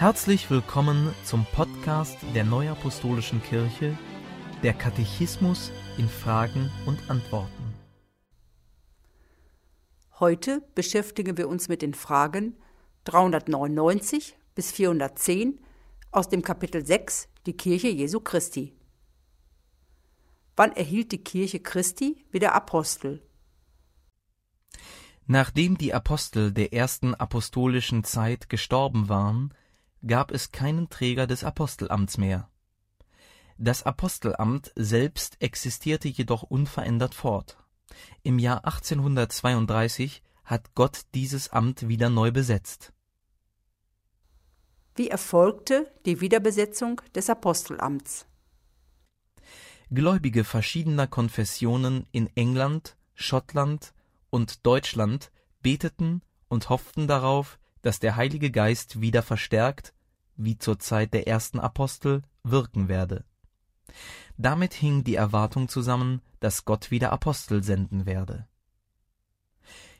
Herzlich willkommen zum Podcast der Neuapostolischen Kirche, der Katechismus in Fragen und Antworten. Heute beschäftigen wir uns mit den Fragen 399 bis 410 aus dem Kapitel 6 Die Kirche Jesu Christi. Wann erhielt die Kirche Christi wieder Apostel? Nachdem die Apostel der ersten apostolischen Zeit gestorben waren, gab es keinen Träger des Apostelamts mehr. Das Apostelamt selbst existierte jedoch unverändert fort. Im Jahr 1832 hat Gott dieses Amt wieder neu besetzt. Wie erfolgte die Wiederbesetzung des Apostelamts? Gläubige verschiedener Konfessionen in England, Schottland und Deutschland beteten und hofften darauf, dass der Heilige Geist wieder verstärkt, wie zur Zeit der ersten Apostel, wirken werde. Damit hing die Erwartung zusammen, dass Gott wieder Apostel senden werde.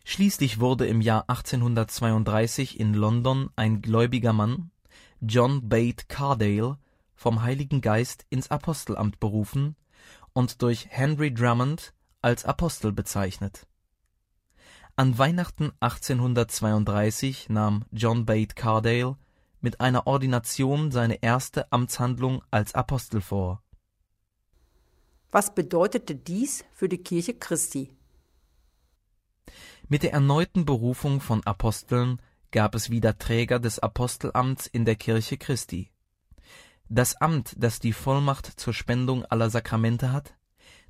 Schließlich wurde im Jahr 1832 in London ein gläubiger Mann, John Bate Cardale, vom Heiligen Geist ins Apostelamt berufen und durch Henry Drummond als Apostel bezeichnet. An Weihnachten 1832 nahm John Bate Cardale mit einer Ordination seine erste Amtshandlung als Apostel vor. Was bedeutete dies für die Kirche Christi? Mit der erneuten Berufung von Aposteln gab es wieder Träger des Apostelamts in der Kirche Christi. Das Amt, das die Vollmacht zur Spendung aller Sakramente hat,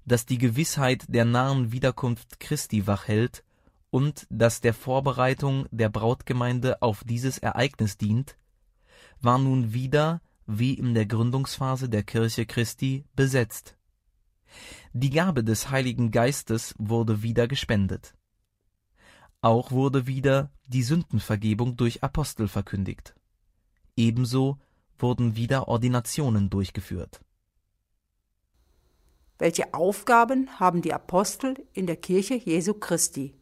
das die Gewissheit der nahen Wiederkunft Christi wachhält und das der Vorbereitung der Brautgemeinde auf dieses Ereignis dient, war nun wieder, wie in der Gründungsphase der Kirche Christi, besetzt. Die Gabe des Heiligen Geistes wurde wieder gespendet. Auch wurde wieder die Sündenvergebung durch Apostel verkündigt. Ebenso wurden wieder Ordinationen durchgeführt. Welche Aufgaben haben die Apostel in der Kirche Jesu Christi?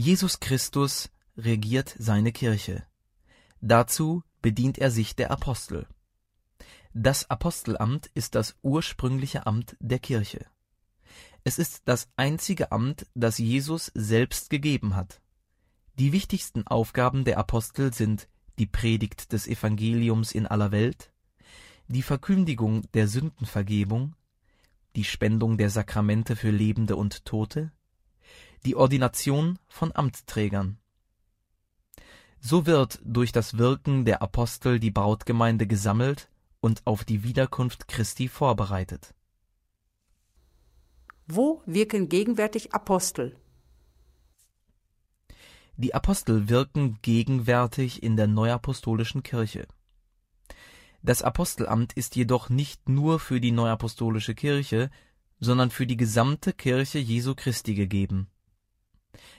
Jesus Christus regiert seine Kirche. Dazu bedient er sich der Apostel. Das Apostelamt ist das ursprüngliche Amt der Kirche. Es ist das einzige Amt, das Jesus selbst gegeben hat. Die wichtigsten Aufgaben der Apostel sind die Predigt des Evangeliums in aller Welt, die Verkündigung der Sündenvergebung, die Spendung der Sakramente für Lebende und Tote, die Ordination von Amtsträgern. So wird durch das Wirken der Apostel die Brautgemeinde gesammelt und auf die Wiederkunft Christi vorbereitet. Wo wirken gegenwärtig Apostel? Die Apostel wirken gegenwärtig in der neuapostolischen Kirche. Das Apostelamt ist jedoch nicht nur für die neuapostolische Kirche, sondern für die gesamte Kirche Jesu Christi gegeben.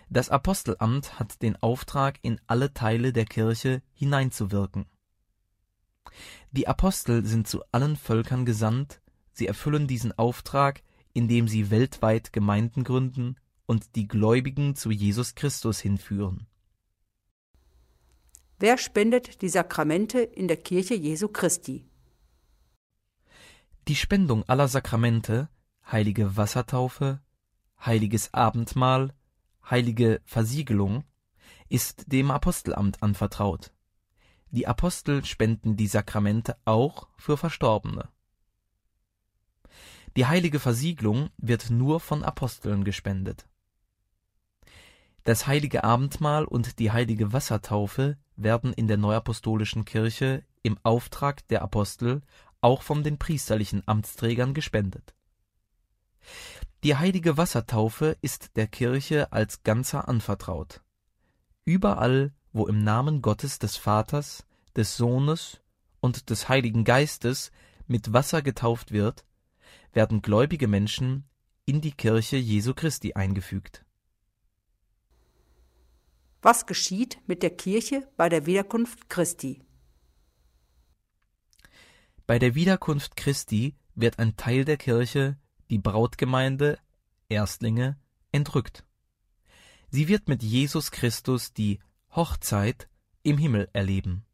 Das Apostelamt hat den Auftrag, in alle Teile der Kirche hineinzuwirken. Die Apostel sind zu allen Völkern gesandt, sie erfüllen diesen Auftrag, indem sie weltweit Gemeinden gründen und die Gläubigen zu Jesus Christus hinführen. Wer spendet die Sakramente in der Kirche Jesu Christi? Die Spendung aller Sakramente, heilige Wassertaufe, heiliges Abendmahl, heilige Versiegelung, ist dem Apostelamt anvertraut. Die Apostel spenden die Sakramente auch für Verstorbene. Die heilige Versiegelung wird nur von Aposteln gespendet. Das heilige Abendmahl und die heilige Wassertaufe werden in der neuapostolischen Kirche im Auftrag der Apostel auch von den priesterlichen Amtsträgern gespendet. Die heilige Wassertaufe ist der Kirche als Ganzer anvertraut. Überall, wo im Namen Gottes des Vaters, des Sohnes und des Heiligen Geistes mit Wasser getauft wird, werden gläubige Menschen in die Kirche Jesu Christi eingefügt. Was geschieht mit der Kirche bei der Wiederkunft Christi? Bei der Wiederkunft Christi wird ein Teil der Kirche die Brautgemeinde, Erstlinge, entrückt. Sie wird mit Jesus Christus die Hochzeit im Himmel erleben.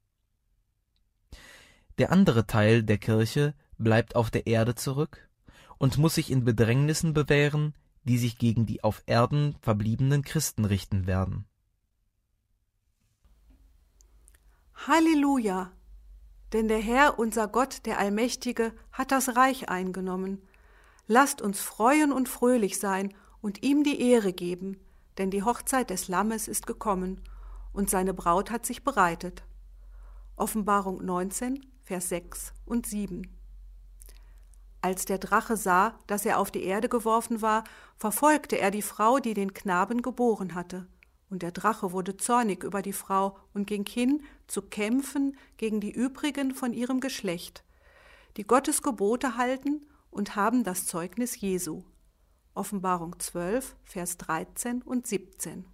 Der andere Teil der Kirche bleibt auf der Erde zurück und muss sich in Bedrängnissen bewähren, die sich gegen die auf Erden verbliebenen Christen richten werden. Halleluja! Denn der Herr, unser Gott, der Allmächtige, hat das Reich eingenommen. Lasst uns freuen und fröhlich sein und ihm die Ehre geben, denn die Hochzeit des Lammes ist gekommen und seine Braut hat sich bereitet. Offenbarung 19, Vers 6 und 7. Als der Drache sah, dass er auf die Erde geworfen war, verfolgte er die Frau, die den Knaben geboren hatte. Und der Drache wurde zornig über die Frau und ging hin, zu kämpfen gegen die übrigen von ihrem Geschlecht, die Gottes Gebote halten und haben das Zeugnis Jesu. Offenbarung 12, Vers 13 und 17.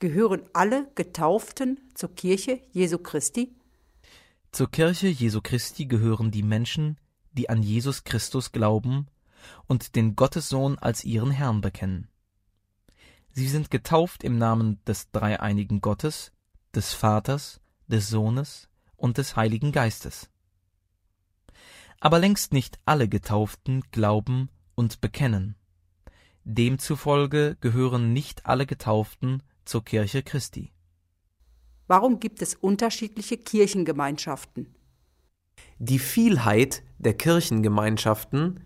Gehören alle Getauften zur Kirche Jesu Christi? Zur Kirche Jesu Christi gehören die Menschen, die an Jesus Christus glauben und den Gottessohn als ihren Herrn bekennen. Sie sind getauft im Namen des dreieinigen Gottes, des Vaters, des Sohnes und des Heiligen Geistes. Aber längst nicht alle Getauften glauben und bekennen. Demzufolge gehören nicht alle Getauften zur Kirche Christi. Warum gibt es unterschiedliche Kirchengemeinschaften? Die Vielheit der Kirchengemeinschaften,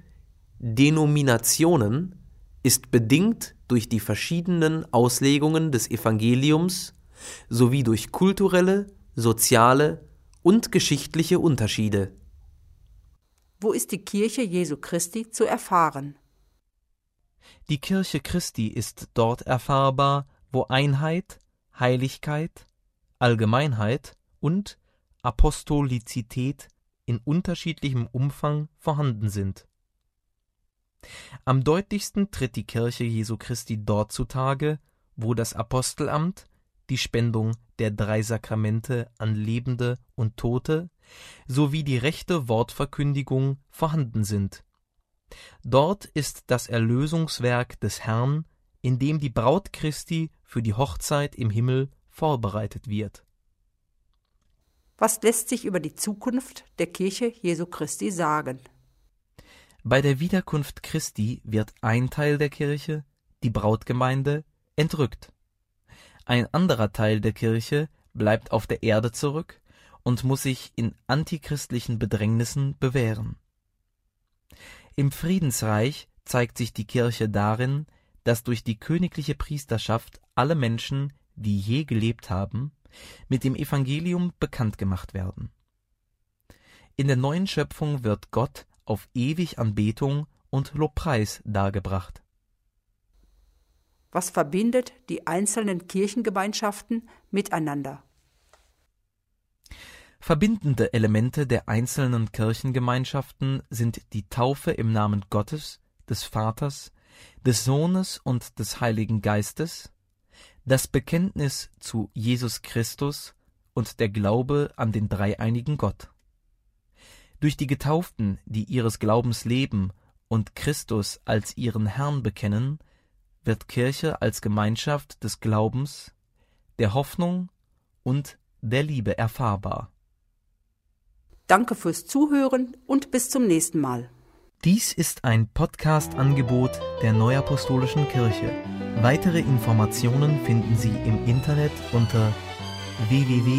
Denominationen, ist bedingt durch die verschiedenen Auslegungen des Evangeliums sowie durch kulturelle, soziale und geschichtliche Unterschiede. Wo ist die Kirche Jesu Christi zu erfahren? Die Kirche Christi ist dort erfahrbar, wo Einheit, Heiligkeit, Allgemeinheit und Apostolizität in unterschiedlichem Umfang vorhanden sind. Am deutlichsten tritt die Kirche Jesu Christi dort zutage, wo das Apostelamt, die Spendung der drei Sakramente an Lebende und Tote sowie die rechte Wortverkündigung vorhanden sind. Dort ist das Erlösungswerk des Herrn, in dem die Braut Christi für die Hochzeit im Himmel vorbereitet wird. Was lässt sich über die Zukunft der Kirche Jesu Christi sagen? Bei der Wiederkunft Christi wird ein Teil der Kirche, die Brautgemeinde, entrückt. Ein anderer Teil der Kirche bleibt auf der Erde zurück und muss sich in antichristlichen Bedrängnissen bewähren. Im Friedensreich zeigt sich die Kirche darin, dass durch die königliche Priesterschaft alle Menschen, die je gelebt haben, mit dem Evangelium bekannt gemacht werden. In der neuen Schöpfung wird Gott auf ewig Anbetung und Lobpreis dargebracht. Was verbindet die einzelnen Kirchengemeinschaften miteinander? Verbindende Elemente der einzelnen Kirchengemeinschaften sind die Taufe im Namen Gottes, des Vaters, des Sohnes und des Heiligen Geistes, das Bekenntnis zu Jesus Christus und der Glaube an den dreieinigen Gott. Durch die Getauften, die ihres Glaubens leben und Christus als ihren Herrn bekennen, wird Kirche als Gemeinschaft des Glaubens, der Hoffnung und der Liebe erfahrbar. Danke fürs Zuhören und bis zum nächsten Mal. Dies ist ein Podcast-Angebot der Neuapostolischen Kirche. Weitere Informationen finden Sie im Internet unter www.nak.org.